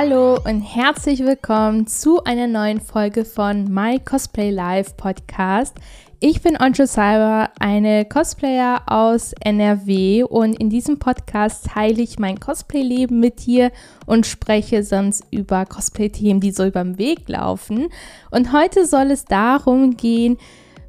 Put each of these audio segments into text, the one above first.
Hallo und herzlich willkommen zu einer neuen Folge von My Cosplay Live Podcast. Ich bin Onjo Cyber, eine Cosplayer aus NRW und in diesem Podcast teile ich mein Cosplay-Leben mit dir und spreche sonst über Cosplay-Themen, die so über den Weg laufen. Und heute soll es darum gehen,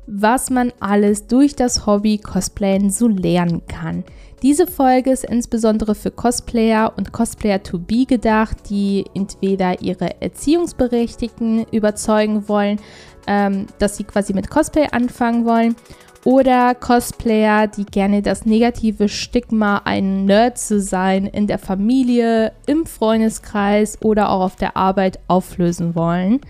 was man alles durch das Hobby Cosplayen so lernen kann. Diese Folge ist insbesondere für Cosplayer und Cosplayer to be gedacht, die entweder ihre Erziehungsberechtigten überzeugen wollen, ähm, dass sie quasi mit Cosplay anfangen wollen, oder Cosplayer, die gerne das negative Stigma, ein Nerd zu sein, in der Familie, im Freundeskreis oder auch auf der Arbeit auflösen wollen.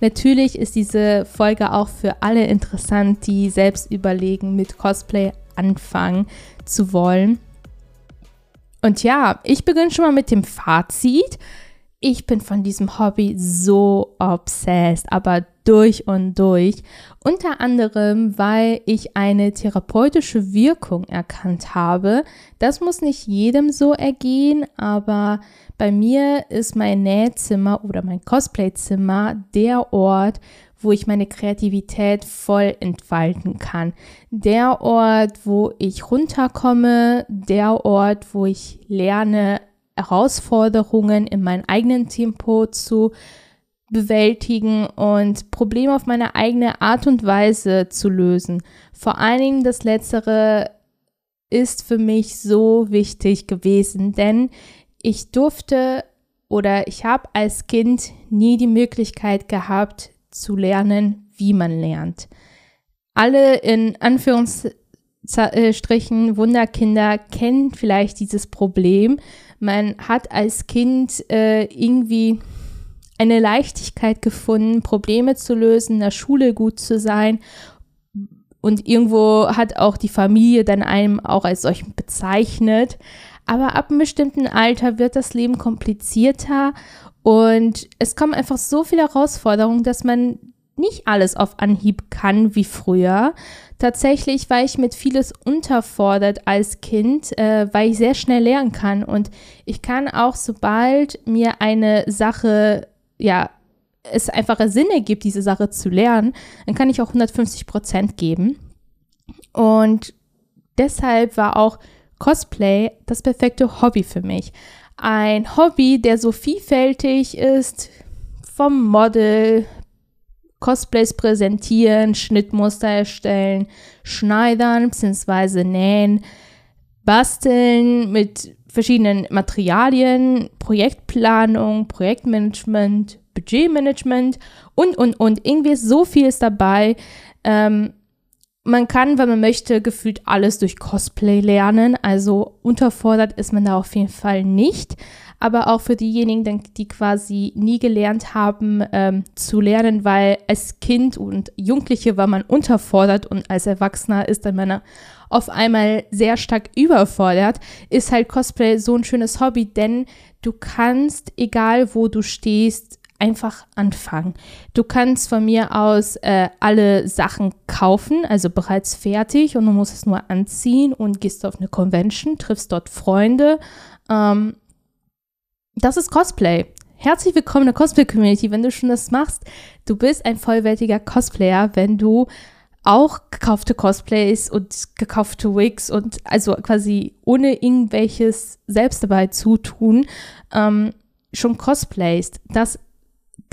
Natürlich ist diese Folge auch für alle interessant, die selbst überlegen, mit Cosplay anfangen zu wollen. Und ja, ich beginne schon mal mit dem Fazit. Ich bin von diesem Hobby so obsessed, aber durch und durch. Unter anderem, weil ich eine therapeutische Wirkung erkannt habe. Das muss nicht jedem so ergehen, aber bei mir ist mein Nähzimmer oder mein Cosplayzimmer der Ort, wo ich meine Kreativität voll entfalten kann. Der Ort, wo ich runterkomme, der Ort, wo ich lerne, Herausforderungen in meinem eigenen Tempo zu bewältigen und Probleme auf meine eigene Art und Weise zu lösen. Vor allen Dingen das Letztere ist für mich so wichtig gewesen, denn ich durfte oder ich habe als Kind nie die Möglichkeit gehabt zu lernen, wie man lernt. Alle in Anführungsstrichen Wunderkinder kennen vielleicht dieses Problem. Man hat als Kind äh, irgendwie eine Leichtigkeit gefunden, Probleme zu lösen, in der Schule gut zu sein. Und irgendwo hat auch die Familie dann einem auch als solch bezeichnet. Aber ab einem bestimmten Alter wird das Leben komplizierter und es kommen einfach so viele Herausforderungen, dass man nicht alles auf Anhieb kann wie früher. Tatsächlich war ich mit vieles unterfordert als Kind, äh, weil ich sehr schnell lernen kann. Und ich kann auch, sobald mir eine Sache ja, es einfache Sinn ergibt, diese Sache zu lernen, dann kann ich auch 150 Prozent geben. Und deshalb war auch Cosplay das perfekte Hobby für mich. Ein Hobby, der so vielfältig ist, vom Model, Cosplays präsentieren, Schnittmuster erstellen, schneidern bzw. nähen, basteln mit verschiedenen Materialien, Projektplanung, Projektmanagement, Budgetmanagement und, und, und. Irgendwie ist so viel dabei. Ähm, man kann, wenn man möchte, gefühlt alles durch Cosplay lernen. Also unterfordert ist man da auf jeden Fall nicht. Aber auch für diejenigen, die quasi nie gelernt haben ähm, zu lernen, weil als Kind und Jugendliche war man unterfordert und als Erwachsener ist dann man auf einmal sehr stark überfordert, ist halt Cosplay so ein schönes Hobby, denn du kannst, egal wo du stehst, einfach anfangen. Du kannst von mir aus äh, alle Sachen kaufen, also bereits fertig und du musst es nur anziehen und gehst auf eine Convention, triffst dort Freunde. Ähm, das ist Cosplay. Herzlich willkommen in der Cosplay-Community, wenn du schon das machst. Du bist ein vollwertiger Cosplayer, wenn du auch gekaufte Cosplays und gekaufte Wigs und also quasi ohne irgendwelches selbst dabei zu tun, ähm, schon Cosplays. Das,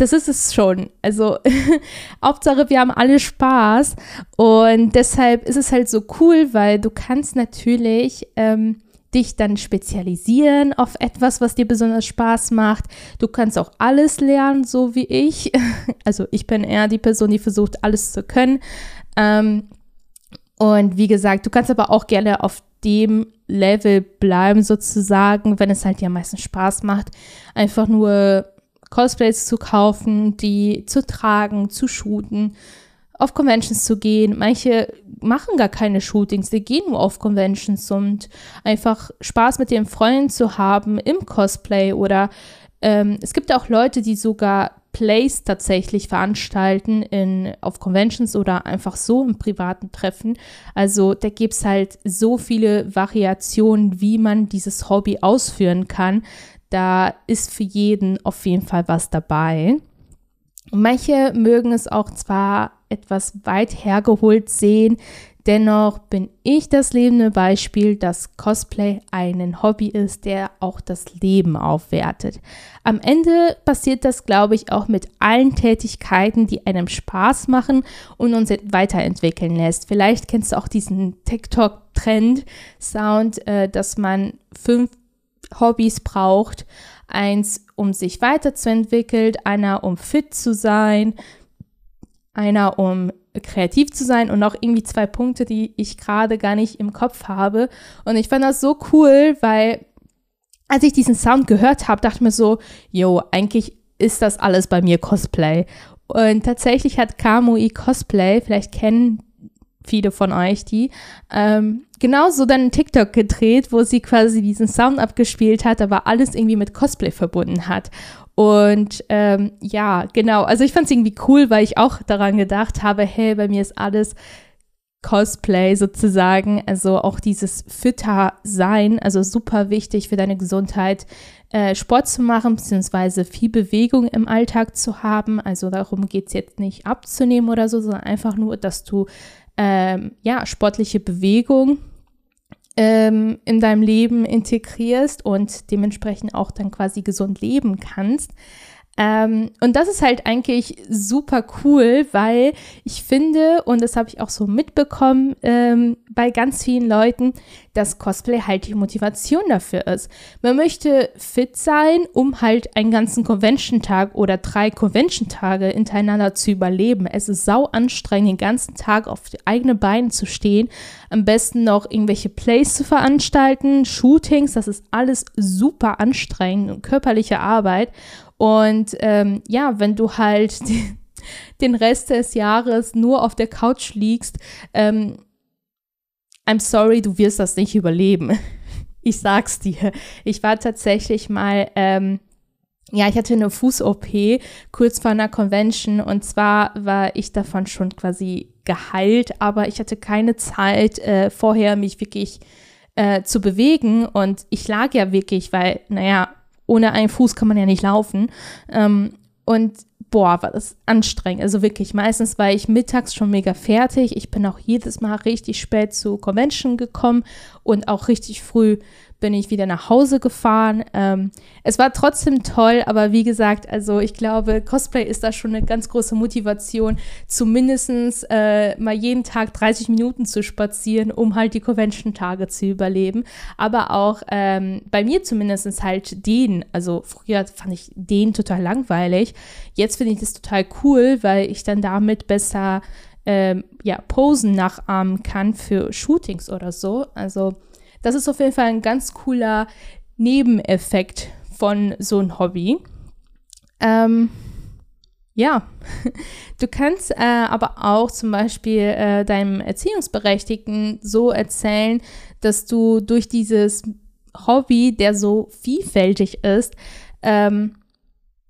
das ist es schon. Also Hauptsache, wir haben alle Spaß und deshalb ist es halt so cool, weil du kannst natürlich ähm, dich dann spezialisieren auf etwas, was dir besonders Spaß macht. Du kannst auch alles lernen, so wie ich. Also ich bin eher die Person, die versucht, alles zu können. Ähm, und wie gesagt, du kannst aber auch gerne auf dem Level bleiben, sozusagen, wenn es halt dir am meisten Spaß macht, einfach nur Cosplays zu kaufen, die zu tragen, zu shooten, auf Conventions zu gehen. Manche machen gar keine Shootings, die gehen nur auf Conventions und einfach Spaß mit ihren Freunden zu haben im Cosplay oder ähm, es gibt auch Leute, die sogar Plays tatsächlich veranstalten in, auf Conventions oder einfach so im privaten Treffen. Also da gibt es halt so viele Variationen, wie man dieses Hobby ausführen kann, Da ist für jeden auf jeden Fall was dabei. Manche mögen es auch zwar etwas weit hergeholt sehen, dennoch bin ich das lebende Beispiel, dass Cosplay ein Hobby ist, der auch das Leben aufwertet. Am Ende passiert das, glaube ich, auch mit allen Tätigkeiten, die einem Spaß machen und uns weiterentwickeln lässt. Vielleicht kennst du auch diesen TikTok-Trend-Sound, äh, dass man fünf Hobbys braucht. Eins, um sich weiterzuentwickeln, einer, um fit zu sein, einer, um kreativ zu sein und noch irgendwie zwei Punkte, die ich gerade gar nicht im Kopf habe. Und ich fand das so cool, weil als ich diesen Sound gehört habe, dachte ich mir so, yo, eigentlich ist das alles bei mir Cosplay. Und tatsächlich hat Kamui Cosplay, vielleicht kennen viele von euch die, ähm, genauso dann einen TikTok gedreht, wo sie quasi diesen Sound abgespielt hat, aber alles irgendwie mit Cosplay verbunden hat. Und ähm, ja, genau, also ich fand es irgendwie cool, weil ich auch daran gedacht habe, hey, bei mir ist alles Cosplay sozusagen, also auch dieses fitter sein, also super wichtig für deine Gesundheit, äh, Sport zu machen, beziehungsweise viel Bewegung im Alltag zu haben. Also darum geht es jetzt nicht abzunehmen oder so, sondern einfach nur, dass du ähm, ja, sportliche Bewegung ähm, in deinem Leben integrierst und dementsprechend auch dann quasi gesund leben kannst. Ähm, und das ist halt eigentlich super cool, weil ich finde, und das habe ich auch so mitbekommen ähm, bei ganz vielen Leuten, dass Cosplay halt die Motivation dafür ist. Man möchte fit sein, um halt einen ganzen Convention-Tag oder drei Convention-Tage hintereinander zu überleben. Es ist sau anstrengend, den ganzen Tag auf die eigenen Beine zu stehen. Am besten noch irgendwelche Plays zu veranstalten, Shootings, das ist alles super anstrengend und körperliche Arbeit. Und ähm, ja, wenn du halt den Rest des Jahres nur auf der Couch liegst, ähm, I'm sorry, du wirst das nicht überleben. Ich sag's dir. Ich war tatsächlich mal, ähm, ja, ich hatte eine Fuß-OP kurz vor einer Convention und zwar war ich davon schon quasi geheilt, aber ich hatte keine Zeit äh, vorher, mich wirklich äh, zu bewegen und ich lag ja wirklich, weil, naja, ohne einen Fuß kann man ja nicht laufen. Ähm, und boah, war das anstrengend. Also wirklich, meistens war ich mittags schon mega fertig. Ich bin auch jedes Mal richtig spät zu Convention gekommen und auch richtig früh bin ich wieder nach Hause gefahren. Ähm, es war trotzdem toll, aber wie gesagt, also ich glaube, Cosplay ist da schon eine ganz große Motivation, zumindest äh, mal jeden Tag 30 Minuten zu spazieren, um halt die Convention-Tage zu überleben. Aber auch ähm, bei mir zumindest halt den, also früher fand ich den total langweilig. Jetzt finde ich das total cool, weil ich dann damit besser ähm, ja, Posen nachahmen kann für Shootings oder so. Also das ist auf jeden Fall ein ganz cooler Nebeneffekt von so einem Hobby. Ähm, ja, du kannst äh, aber auch zum Beispiel äh, deinem Erziehungsberechtigten so erzählen, dass du durch dieses Hobby, der so vielfältig ist, ähm,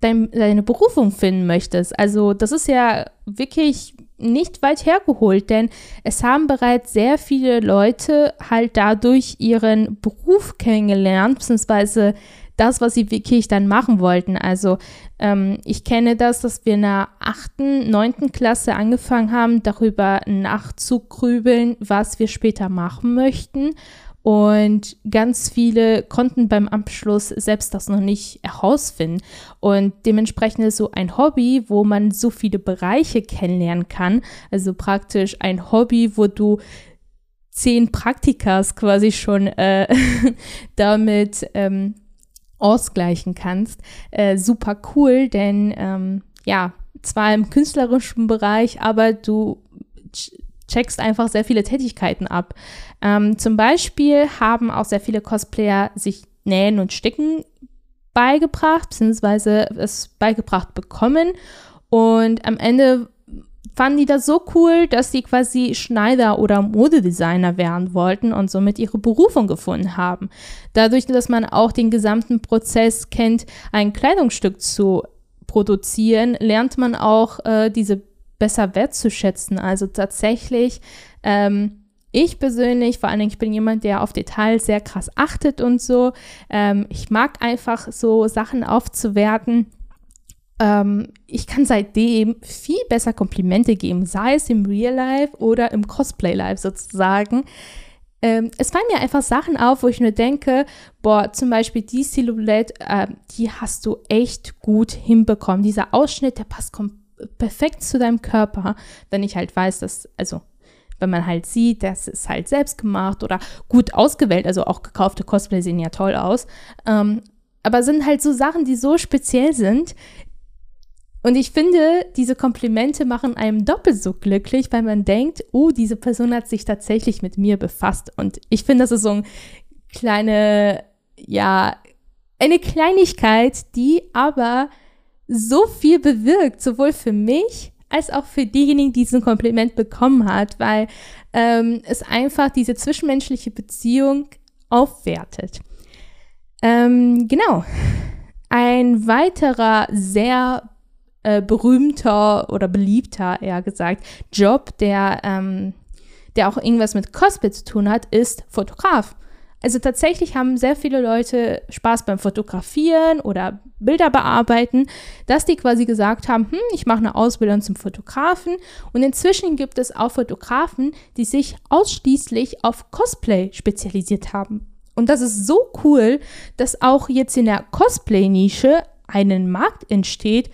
dein, deine Berufung finden möchtest. Also das ist ja wirklich nicht weit hergeholt, denn es haben bereits sehr viele Leute halt dadurch ihren Beruf kennengelernt, beziehungsweise das, was sie wirklich dann machen wollten. Also ähm, ich kenne das, dass wir in der achten, neunten Klasse angefangen haben, darüber nachzugrübeln, was wir später machen möchten. Und ganz viele konnten beim Abschluss selbst das noch nicht herausfinden. Und dementsprechend ist so ein Hobby, wo man so viele Bereiche kennenlernen kann. Also praktisch ein Hobby, wo du zehn Praktikas quasi schon äh, damit ähm, ausgleichen kannst. Äh, super cool, denn ähm, ja, zwar im künstlerischen Bereich, aber du checkst einfach sehr viele Tätigkeiten ab. Ähm, zum Beispiel haben auch sehr viele Cosplayer sich Nähen und Sticken beigebracht, beziehungsweise es beigebracht bekommen. Und am Ende fanden die das so cool, dass sie quasi Schneider oder Modedesigner werden wollten und somit ihre Berufung gefunden haben. Dadurch, dass man auch den gesamten Prozess kennt, ein Kleidungsstück zu produzieren, lernt man auch äh, diese besser wertzuschätzen. Also tatsächlich ähm, ich persönlich, vor allen Dingen, ich bin jemand, der auf Details sehr krass achtet und so. Ähm, ich mag einfach so Sachen aufzuwerten. Ähm, ich kann seitdem viel besser Komplimente geben, sei es im Real Life oder im Cosplay Life sozusagen. Ähm, es fallen mir einfach Sachen auf, wo ich nur denke, boah, zum Beispiel die Silhouette, äh, die hast du echt gut hinbekommen. Dieser Ausschnitt, der passt perfekt zu deinem Körper, wenn ich halt weiß, dass, also wenn man halt sieht, das ist halt selbst gemacht oder gut ausgewählt, also auch gekaufte Cosplay sehen ja toll aus. Ähm, aber sind halt so Sachen, die so speziell sind. Und ich finde, diese Komplimente machen einem doppelt so glücklich, weil man denkt, oh, diese Person hat sich tatsächlich mit mir befasst. Und ich finde, das ist so eine kleine, ja, eine Kleinigkeit, die aber so viel bewirkt, sowohl für mich als auch für diejenigen, die diesen Kompliment bekommen hat, weil ähm, es einfach diese zwischenmenschliche Beziehung aufwertet. Ähm, genau. Ein weiterer sehr äh, berühmter oder beliebter, eher gesagt, Job, der, ähm, der auch irgendwas mit Cosplay zu tun hat, ist Fotograf. Also tatsächlich haben sehr viele Leute Spaß beim Fotografieren oder Bilder bearbeiten, dass die quasi gesagt haben, hm, ich mache eine Ausbildung zum Fotografen. Und inzwischen gibt es auch Fotografen, die sich ausschließlich auf Cosplay spezialisiert haben. Und das ist so cool, dass auch jetzt in der Cosplay-Nische einen Markt entsteht,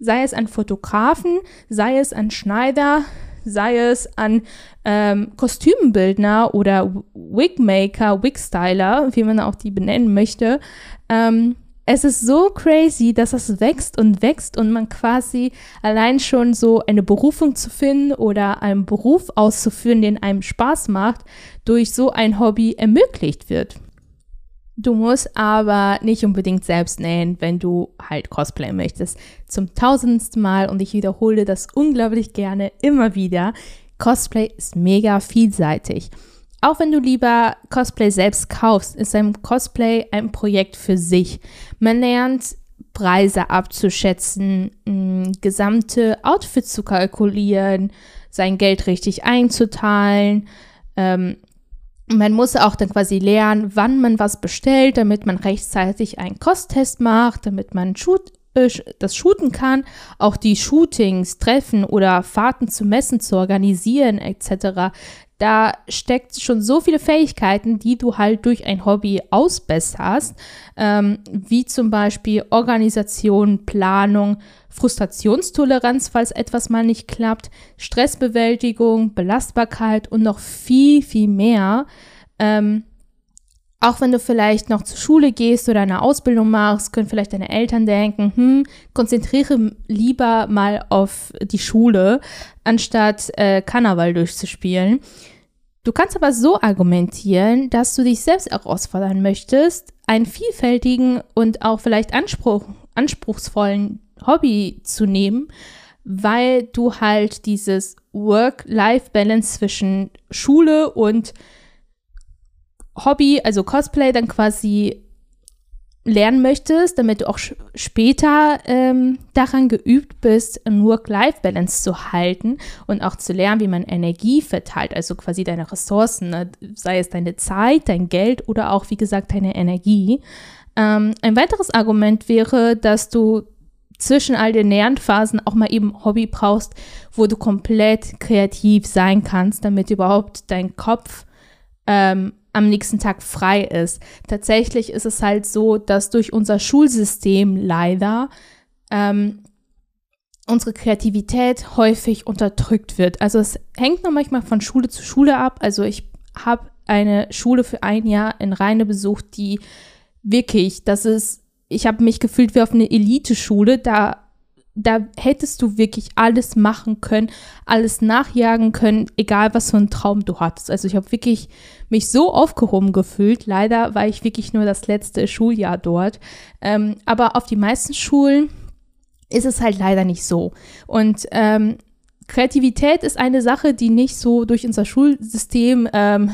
sei es an Fotografen, sei es an Schneider, sei es an ähm, Kostümbildner oder Wigmaker, Wigstyler, wie man auch die benennen möchte. Ähm, es ist so crazy, dass es wächst und wächst und man quasi allein schon so eine Berufung zu finden oder einen Beruf auszuführen, den einem Spaß macht, durch so ein Hobby ermöglicht wird. Du musst aber nicht unbedingt selbst nähen, wenn du halt Cosplay möchtest. Zum tausendsten Mal und ich wiederhole das unglaublich gerne immer wieder. Cosplay ist mega vielseitig. Auch wenn du lieber Cosplay selbst kaufst, ist ein Cosplay ein Projekt für sich. Man lernt Preise abzuschätzen, gesamte Outfits zu kalkulieren, sein Geld richtig einzuteilen. Ähm, man muss auch dann quasi lernen, wann man was bestellt, damit man rechtzeitig einen Kosttest macht, damit man shoot, äh, das shooten kann, auch die Shootings, Treffen oder Fahrten zu Messen zu organisieren etc da steckt schon so viele Fähigkeiten, die du halt durch ein Hobby ausbesserst, ähm, wie zum Beispiel Organisation, Planung, Frustrationstoleranz, falls etwas mal nicht klappt, Stressbewältigung, Belastbarkeit und noch viel, viel mehr. Ähm, auch wenn du vielleicht noch zur Schule gehst oder eine Ausbildung machst, können vielleicht deine Eltern denken, hm, konzentriere lieber mal auf die Schule, anstatt äh, Karneval durchzuspielen. Du kannst aber so argumentieren, dass du dich selbst herausfordern möchtest, einen vielfältigen und auch vielleicht Anspruch, anspruchsvollen Hobby zu nehmen, weil du halt dieses Work-Life-Balance zwischen Schule und Hobby, also Cosplay, dann quasi lernen möchtest, damit du auch später ähm, daran geübt bist, ein Work-Life-Balance zu halten und auch zu lernen, wie man Energie verteilt, also quasi deine Ressourcen, ne? sei es deine Zeit, dein Geld oder auch, wie gesagt, deine Energie. Ähm, ein weiteres Argument wäre, dass du zwischen all den Lernphasen auch mal eben Hobby brauchst, wo du komplett kreativ sein kannst, damit überhaupt dein Kopf ähm, am nächsten Tag frei ist. Tatsächlich ist es halt so, dass durch unser Schulsystem leider ähm, unsere Kreativität häufig unterdrückt wird. Also es hängt noch manchmal von Schule zu Schule ab. Also ich habe eine Schule für ein Jahr in Rheine besucht, die wirklich, das ist, ich habe mich gefühlt wie auf eine Elite-Schule. Da da hättest du wirklich alles machen können, alles nachjagen können, egal was für einen Traum du hattest. Also ich habe wirklich mich so aufgehoben gefühlt. Leider war ich wirklich nur das letzte Schuljahr dort. Ähm, aber auf die meisten Schulen ist es halt leider nicht so. Und ähm, Kreativität ist eine Sache, die nicht so durch unser Schulsystem ähm,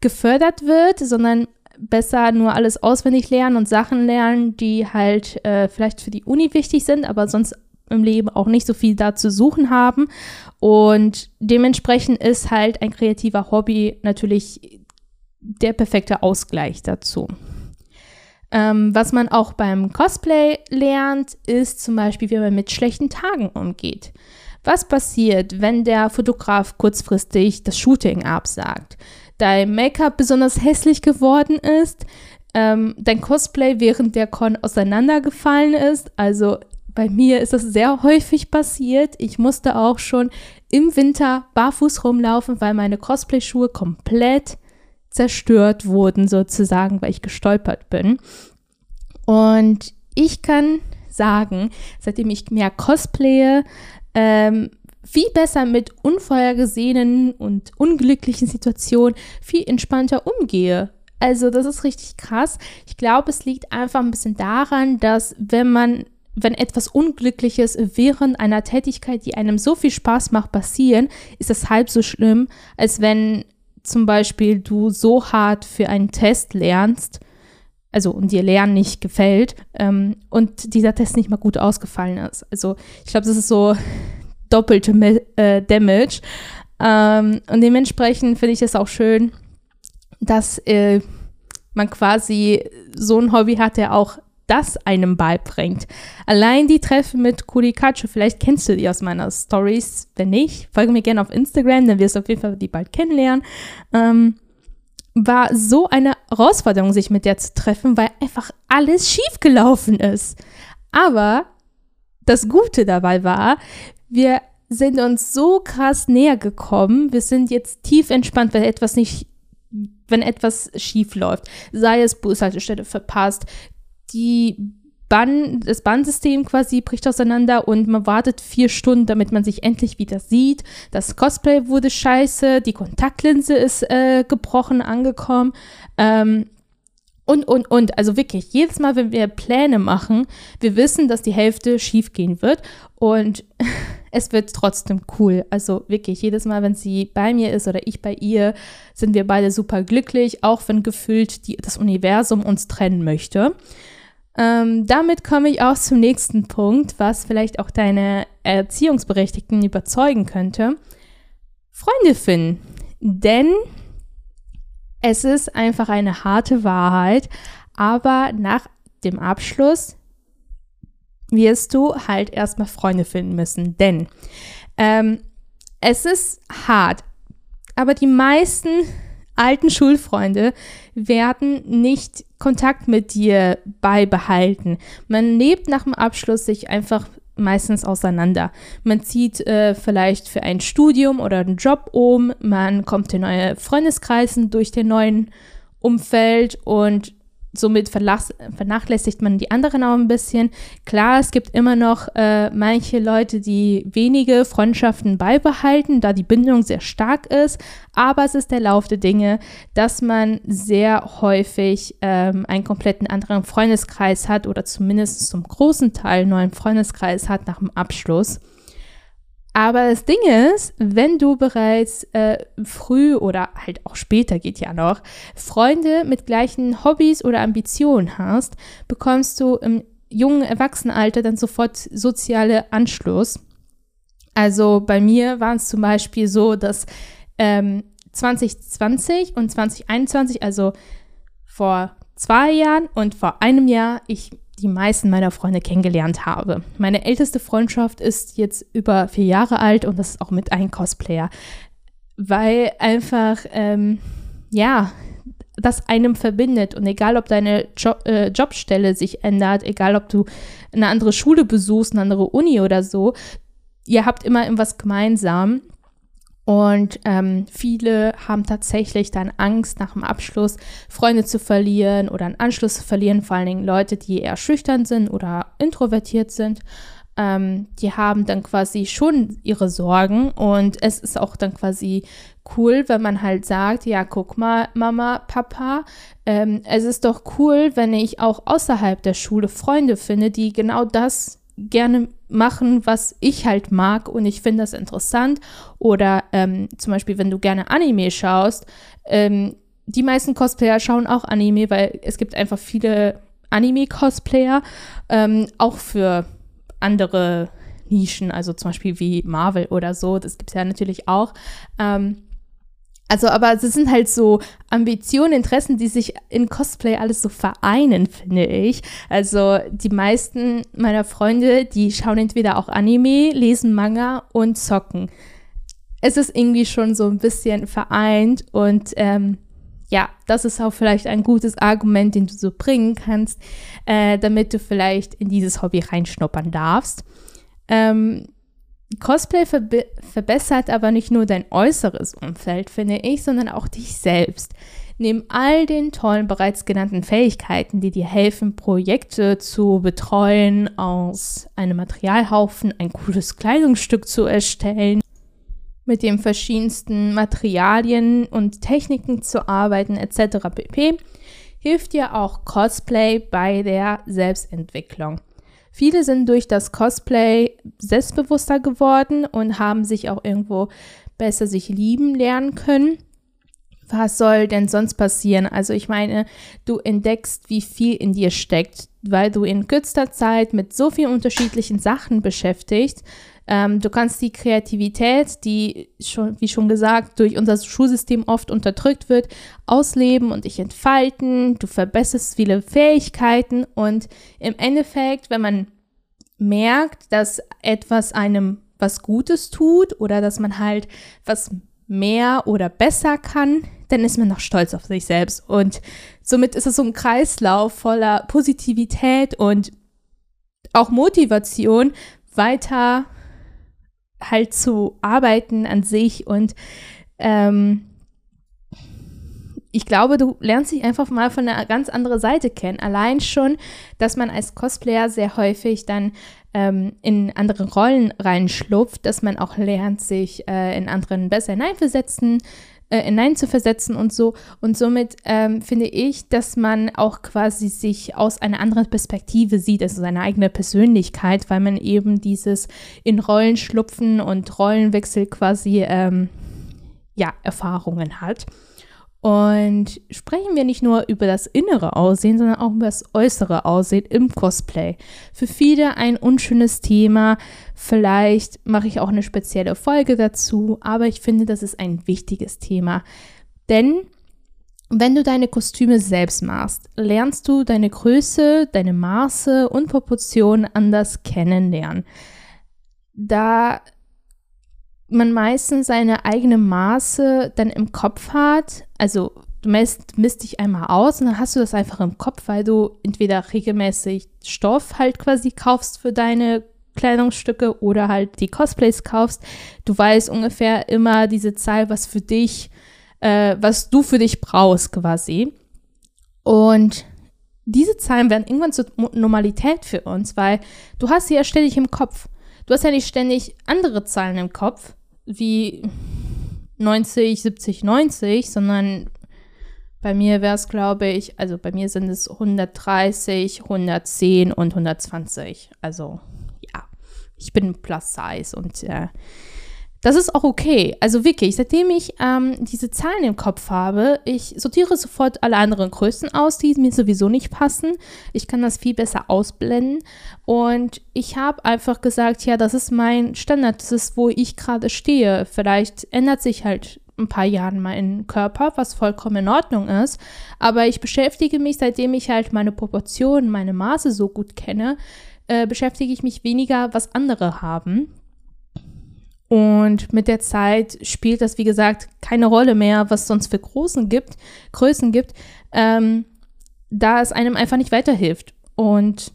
gefördert wird, sondern besser nur alles auswendig lernen und Sachen lernen, die halt äh, vielleicht für die Uni wichtig sind, aber sonst im Leben auch nicht so viel da zu suchen haben. Und dementsprechend ist halt ein kreativer Hobby natürlich der perfekte Ausgleich dazu. Ähm, was man auch beim Cosplay lernt, ist zum Beispiel, wie man mit schlechten Tagen umgeht. Was passiert, wenn der Fotograf kurzfristig das Shooting absagt? Dein Make-up besonders hässlich geworden ist, ähm, dein Cosplay während der Con auseinandergefallen ist. Also bei mir ist das sehr häufig passiert. Ich musste auch schon im Winter barfuß rumlaufen, weil meine Cosplay-Schuhe komplett zerstört wurden, sozusagen, weil ich gestolpert bin. Und ich kann sagen, seitdem ich mehr cosplaye, ähm, viel besser mit unvorhergesehenen und unglücklichen Situationen viel entspannter umgehe. Also das ist richtig krass. Ich glaube, es liegt einfach ein bisschen daran, dass wenn man wenn etwas Unglückliches während einer Tätigkeit, die einem so viel Spaß macht, passieren, ist es halb so schlimm, als wenn zum Beispiel du so hart für einen Test lernst, also und dir Lernen nicht gefällt ähm, und dieser Test nicht mal gut ausgefallen ist. Also ich glaube, das ist so doppelte äh, Damage. Ähm, und dementsprechend finde ich es auch schön, dass äh, man quasi so ein Hobby hat, der auch das einem beibringt. Allein die Treffen mit Kurikachu, vielleicht kennst du die aus meiner Stories. Wenn nicht, folge mir gerne auf Instagram, dann wirst du auf jeden Fall die bald kennenlernen. Ähm, war so eine Herausforderung, sich mit der zu treffen, weil einfach alles schief gelaufen ist. Aber das Gute dabei war, wir sind uns so krass näher gekommen. Wir sind jetzt tief entspannt, wenn etwas nicht, wenn etwas schief läuft. Sei es Bushaltestelle verpasst, die Bann, das Bandsystem quasi bricht auseinander und man wartet vier Stunden, damit man sich endlich wieder sieht. Das Cosplay wurde scheiße, die Kontaktlinse ist äh, gebrochen angekommen. Ähm, und, und, und. Also wirklich, jedes Mal, wenn wir Pläne machen, wir wissen, dass die Hälfte schief gehen wird und es wird trotzdem cool. Also wirklich, jedes Mal, wenn sie bei mir ist oder ich bei ihr, sind wir beide super glücklich, auch wenn gefühlt die, das Universum uns trennen möchte. Ähm, damit komme ich auch zum nächsten Punkt, was vielleicht auch deine Erziehungsberechtigten überzeugen könnte. Freunde finden. Denn es ist einfach eine harte Wahrheit, aber nach dem Abschluss wirst du halt erstmal Freunde finden müssen. Denn ähm, es ist hart, aber die meisten alten Schulfreunde werden nicht Kontakt mit dir beibehalten. Man lebt nach dem Abschluss sich einfach meistens auseinander. Man zieht äh, vielleicht für ein Studium oder einen Job um, man kommt in neue Freundeskreisen durch den neuen Umfeld und somit vernachlässigt man die anderen auch ein bisschen. Klar, es gibt immer noch äh, manche Leute, die wenige Freundschaften beibehalten, da die Bindung sehr stark ist, aber es ist der Lauf der Dinge, dass man sehr häufig ähm, einen kompletten anderen Freundeskreis hat oder zumindest zum großen Teil einen neuen Freundeskreis hat nach dem Abschluss. Aber das Ding ist, wenn du bereits äh, früh oder halt auch später geht ja noch, Freunde mit gleichen Hobbys oder Ambitionen hast, bekommst du im jungen Erwachsenenalter dann sofort soziale Anschluss. Also bei mir war es zum Beispiel so, dass ähm, 2020 und 2021, also vor zwei Jahren und vor einem Jahr, ich die meisten meiner Freunde kennengelernt habe. Meine älteste Freundschaft ist jetzt über vier Jahre alt und das ist auch mit einem Cosplayer, weil einfach, ähm, ja, das einem verbindet und egal, ob deine jo äh, Jobstelle sich ändert, egal, ob du eine andere Schule besuchst, eine andere Uni oder so, ihr habt immer irgendwas gemeinsam und ähm, viele haben tatsächlich dann Angst, nach dem Abschluss Freunde zu verlieren oder einen Anschluss zu verlieren, vor allen Dingen Leute, die eher schüchtern sind oder introvertiert sind. Ähm, die haben dann quasi schon ihre Sorgen und es ist auch dann quasi cool, wenn man halt sagt, ja, guck mal, Mama, Papa, ähm, es ist doch cool, wenn ich auch außerhalb der Schule Freunde finde, die genau das gerne machen, was ich halt mag und ich finde das interessant. Oder ähm, zum Beispiel, wenn du gerne Anime schaust, ähm, die meisten Cosplayer schauen auch Anime, weil es gibt einfach viele Anime-Cosplayer, ähm, auch für andere Nischen, also zum Beispiel wie Marvel oder so, das gibt es ja natürlich auch. Ähm, also, aber es sind halt so Ambitionen, Interessen, die sich in Cosplay alles so vereinen, finde ich. Also, die meisten meiner Freunde, die schauen entweder auch Anime, lesen Manga und zocken. Es ist irgendwie schon so ein bisschen vereint und ähm, ja, das ist auch vielleicht ein gutes Argument, den du so bringen kannst, äh, damit du vielleicht in dieses Hobby reinschnuppern darfst. Ähm, Cosplay verbe verbessert aber nicht nur dein äußeres Umfeld, finde ich, sondern auch dich selbst. Neben all den tollen bereits genannten Fähigkeiten, die dir helfen, Projekte zu betreuen, aus einem Materialhaufen ein cooles Kleidungsstück zu erstellen, mit den verschiedensten Materialien und Techniken zu arbeiten etc. pp, hilft dir auch Cosplay bei der Selbstentwicklung. Viele sind durch das Cosplay selbstbewusster geworden und haben sich auch irgendwo besser sich lieben lernen können. Was soll denn sonst passieren? Also ich meine, du entdeckst, wie viel in dir steckt, weil du in kürzester Zeit mit so vielen unterschiedlichen Sachen beschäftigt ähm, du kannst die Kreativität, die schon, wie schon gesagt, durch unser Schulsystem oft unterdrückt wird, ausleben und dich entfalten. Du verbesserst viele Fähigkeiten und im Endeffekt, wenn man merkt, dass etwas einem was Gutes tut oder dass man halt was mehr oder besser kann, dann ist man noch stolz auf sich selbst. Und somit ist es so ein Kreislauf voller Positivität und auch Motivation, weiter halt zu arbeiten an sich und ähm, ich glaube, du lernst dich einfach mal von einer ganz anderen Seite kennen. Allein schon, dass man als Cosplayer sehr häufig dann ähm, in andere Rollen reinschlupft, dass man auch lernt, sich äh, in anderen besser hineinversetzen, äh, hineinzuversetzen und so. Und somit ähm, finde ich, dass man auch quasi sich aus einer anderen Perspektive sieht, also seine eigene Persönlichkeit, weil man eben dieses in Rollen schlupfen und Rollenwechsel quasi ähm, ja, Erfahrungen hat. Und sprechen wir nicht nur über das innere Aussehen, sondern auch über das äußere Aussehen im Cosplay. Für viele ein unschönes Thema. Vielleicht mache ich auch eine spezielle Folge dazu, aber ich finde, das ist ein wichtiges Thema. Denn wenn du deine Kostüme selbst machst, lernst du deine Größe, deine Maße und Proportionen anders kennenlernen. Da man meistens seine eigene Maße dann im Kopf hat. Also du misst, misst dich einmal aus und dann hast du das einfach im Kopf, weil du entweder regelmäßig Stoff halt quasi kaufst für deine Kleidungsstücke oder halt die Cosplays kaufst. Du weißt ungefähr immer diese Zahl, was für dich, äh, was du für dich brauchst quasi. Und diese Zahlen werden irgendwann zur Normalität für uns, weil du hast sie ja ständig im Kopf. Du hast ja nicht ständig andere Zahlen im Kopf, wie 90, 70, 90, sondern bei mir wäre es, glaube ich, also bei mir sind es 130, 110 und 120. Also ja, ich bin Plus Size und äh, das ist auch okay. Also wirklich, seitdem ich ähm, diese Zahlen im Kopf habe, ich sortiere sofort alle anderen Größen aus, die mir sowieso nicht passen. Ich kann das viel besser ausblenden. Und ich habe einfach gesagt, ja, das ist mein Standard, das ist, wo ich gerade stehe. Vielleicht ändert sich halt ein paar Jahren mein Körper, was vollkommen in Ordnung ist. Aber ich beschäftige mich, seitdem ich halt meine Proportionen, meine Maße so gut kenne, äh, beschäftige ich mich weniger, was andere haben. Und mit der Zeit spielt das, wie gesagt, keine Rolle mehr, was sonst für Großen gibt, Größen gibt, ähm, da es einem einfach nicht weiterhilft. Und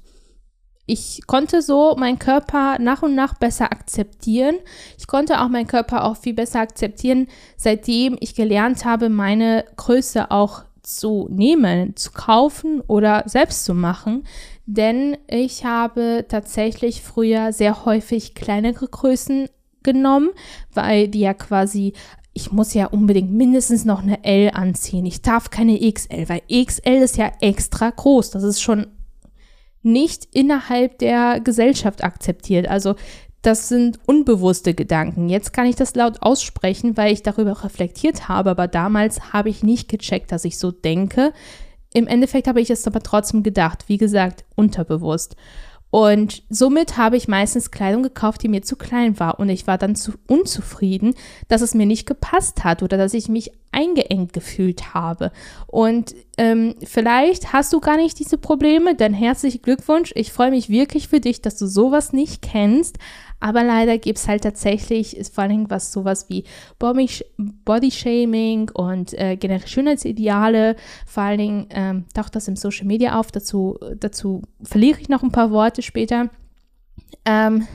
ich konnte so meinen Körper nach und nach besser akzeptieren. Ich konnte auch meinen Körper auch viel besser akzeptieren, seitdem ich gelernt habe, meine Größe auch zu nehmen, zu kaufen oder selbst zu machen. Denn ich habe tatsächlich früher sehr häufig kleinere Größen genommen, weil die ja quasi ich muss ja unbedingt mindestens noch eine L anziehen. Ich darf keine XL, weil XL ist ja extra groß. Das ist schon nicht innerhalb der Gesellschaft akzeptiert. Also das sind unbewusste Gedanken. Jetzt kann ich das laut aussprechen, weil ich darüber reflektiert habe, aber damals habe ich nicht gecheckt, dass ich so denke. Im Endeffekt habe ich es aber trotzdem gedacht, wie gesagt, unterbewusst. Und somit habe ich meistens Kleidung gekauft, die mir zu klein war. Und ich war dann zu unzufrieden, dass es mir nicht gepasst hat oder dass ich mich eingeengt gefühlt habe. Und ähm, vielleicht hast du gar nicht diese Probleme, dann herzlichen Glückwunsch. Ich freue mich wirklich für dich, dass du sowas nicht kennst. Aber leider gibt es halt tatsächlich, ist vor allem was sowas wie Body-Shaming und äh, generell Schönheitsideale, vor allen Dingen ähm, taucht das im Social Media auf, dazu, dazu verliere ich noch ein paar Worte später. Ähm,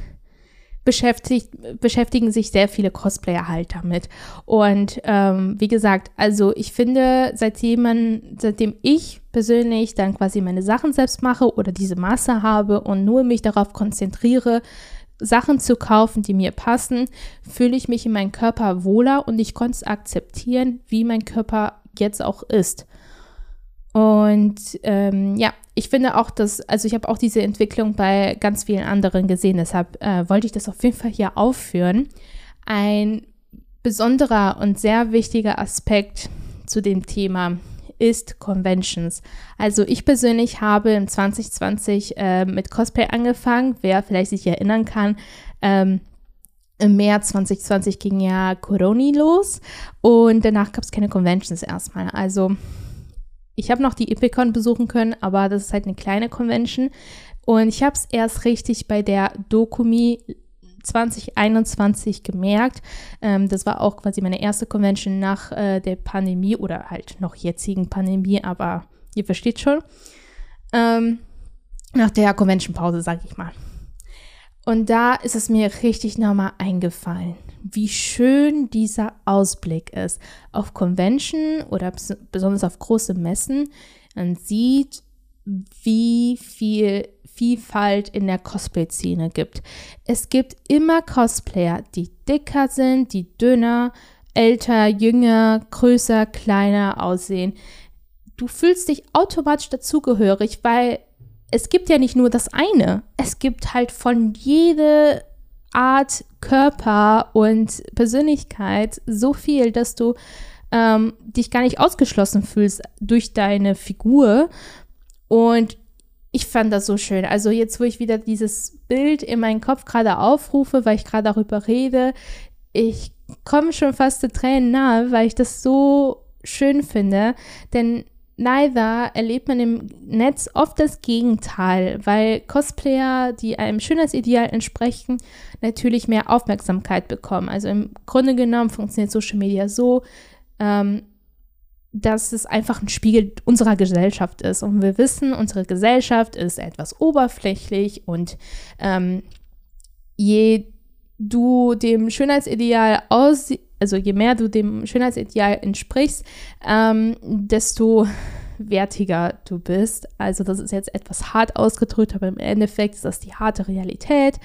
beschäftigen sich sehr viele Cosplayer halt damit. Und ähm, wie gesagt, also ich finde, seitdem man, seitdem ich persönlich dann quasi meine Sachen selbst mache oder diese Masse habe und nur mich darauf konzentriere, Sachen zu kaufen, die mir passen, fühle ich mich in meinem Körper wohler und ich konnte es akzeptieren, wie mein Körper jetzt auch ist. Und ähm, ja, ich finde auch, dass, also ich habe auch diese Entwicklung bei ganz vielen anderen gesehen, deshalb äh, wollte ich das auf jeden Fall hier aufführen. Ein besonderer und sehr wichtiger Aspekt zu dem Thema ist Conventions. Also ich persönlich habe im 2020 äh, mit Cosplay angefangen, wer vielleicht sich erinnern kann. Ähm, im März 2020 ging ja Corona los und danach gab es keine Conventions erstmal. Also ich habe noch die Epicon besuchen können, aber das ist halt eine kleine Convention. Und ich habe es erst richtig bei der Dokumi 2021 gemerkt. Ähm, das war auch quasi meine erste Convention nach äh, der Pandemie oder halt noch jetzigen Pandemie, aber ihr versteht schon. Ähm, nach der Convention-Pause, sag ich mal. Und da ist es mir richtig nochmal eingefallen, wie schön dieser Ausblick ist. Auf Convention oder besonders auf große Messen, man sieht, wie viel Vielfalt in der Cosplay-Szene gibt. Es gibt immer Cosplayer, die dicker sind, die dünner, älter, jünger, größer, kleiner aussehen. Du fühlst dich automatisch dazugehörig, weil es gibt ja nicht nur das eine. Es gibt halt von jeder Art Körper und Persönlichkeit so viel, dass du ähm, dich gar nicht ausgeschlossen fühlst durch deine Figur. Und ich fand das so schön. Also jetzt, wo ich wieder dieses Bild in meinen Kopf gerade aufrufe, weil ich gerade darüber rede, ich komme schon fast zu Tränen nahe, weil ich das so schön finde. Denn leider erlebt man im Netz oft das Gegenteil, weil Cosplayer, die einem Schönheitsideal entsprechen, natürlich mehr Aufmerksamkeit bekommen. Also im Grunde genommen funktioniert Social Media so, ähm, dass es einfach ein Spiegel unserer Gesellschaft ist. Und wir wissen, unsere Gesellschaft ist etwas oberflächlich und ähm, je du dem Schönheitsideal aus, also je mehr du dem Schönheitsideal entsprichst, ähm, desto wertiger du bist. Also das ist jetzt etwas hart ausgedrückt, aber im Endeffekt ist das die harte Realität.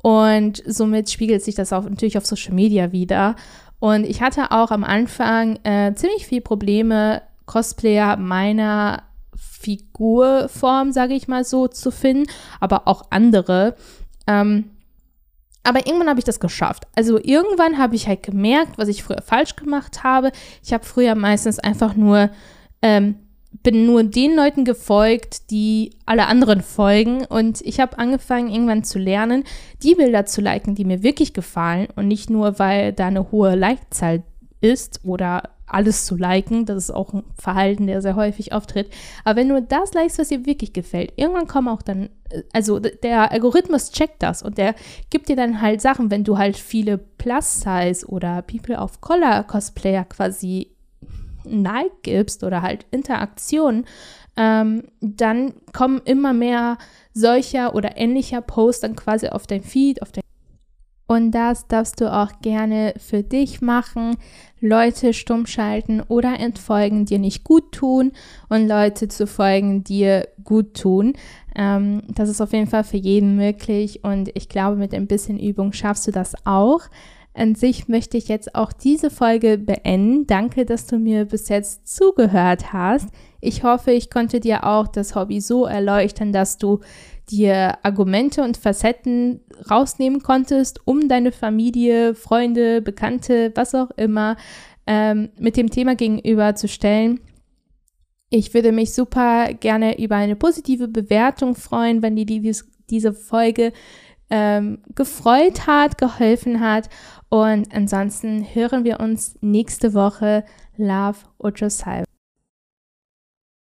Und somit spiegelt sich das auch natürlich auf Social Media wieder. Und ich hatte auch am Anfang äh, ziemlich viel Probleme, Cosplayer meiner Figurform, sage ich mal so, zu finden, aber auch andere. Ähm, aber irgendwann habe ich das geschafft. Also irgendwann habe ich halt gemerkt, was ich früher falsch gemacht habe. Ich habe früher meistens einfach nur ähm, bin nur den Leuten gefolgt, die alle anderen folgen. Und ich habe angefangen, irgendwann zu lernen, die Bilder zu liken, die mir wirklich gefallen. Und nicht nur, weil da eine hohe Like-Zahl ist oder alles zu liken. Das ist auch ein Verhalten, der sehr häufig auftritt. Aber wenn du das likest, was dir wirklich gefällt, irgendwann kommen auch dann, also der Algorithmus checkt das und der gibt dir dann halt Sachen, wenn du halt viele Plus-Size oder People of Color Cosplayer quasi Like gibst oder halt Interaktion, ähm, dann kommen immer mehr solcher oder ähnlicher Posts dann quasi auf dein Feed, auf dein und das darfst du auch gerne für dich machen. Leute stumm schalten oder entfolgen, dir nicht gut tun und Leute zu folgen, dir gut tun. Ähm, das ist auf jeden Fall für jeden möglich und ich glaube, mit ein bisschen Übung schaffst du das auch. An sich möchte ich jetzt auch diese Folge beenden. Danke, dass du mir bis jetzt zugehört hast. Ich hoffe, ich konnte dir auch das Hobby so erleuchten, dass du dir Argumente und Facetten rausnehmen konntest, um deine Familie, Freunde, Bekannte, was auch immer ähm, mit dem Thema gegenüber zu stellen. Ich würde mich super gerne über eine positive Bewertung freuen, wenn dir dieses diese Folge ähm, gefreut hat, geholfen hat. Und ansonsten hören wir uns nächste Woche. Love Ocho Salve.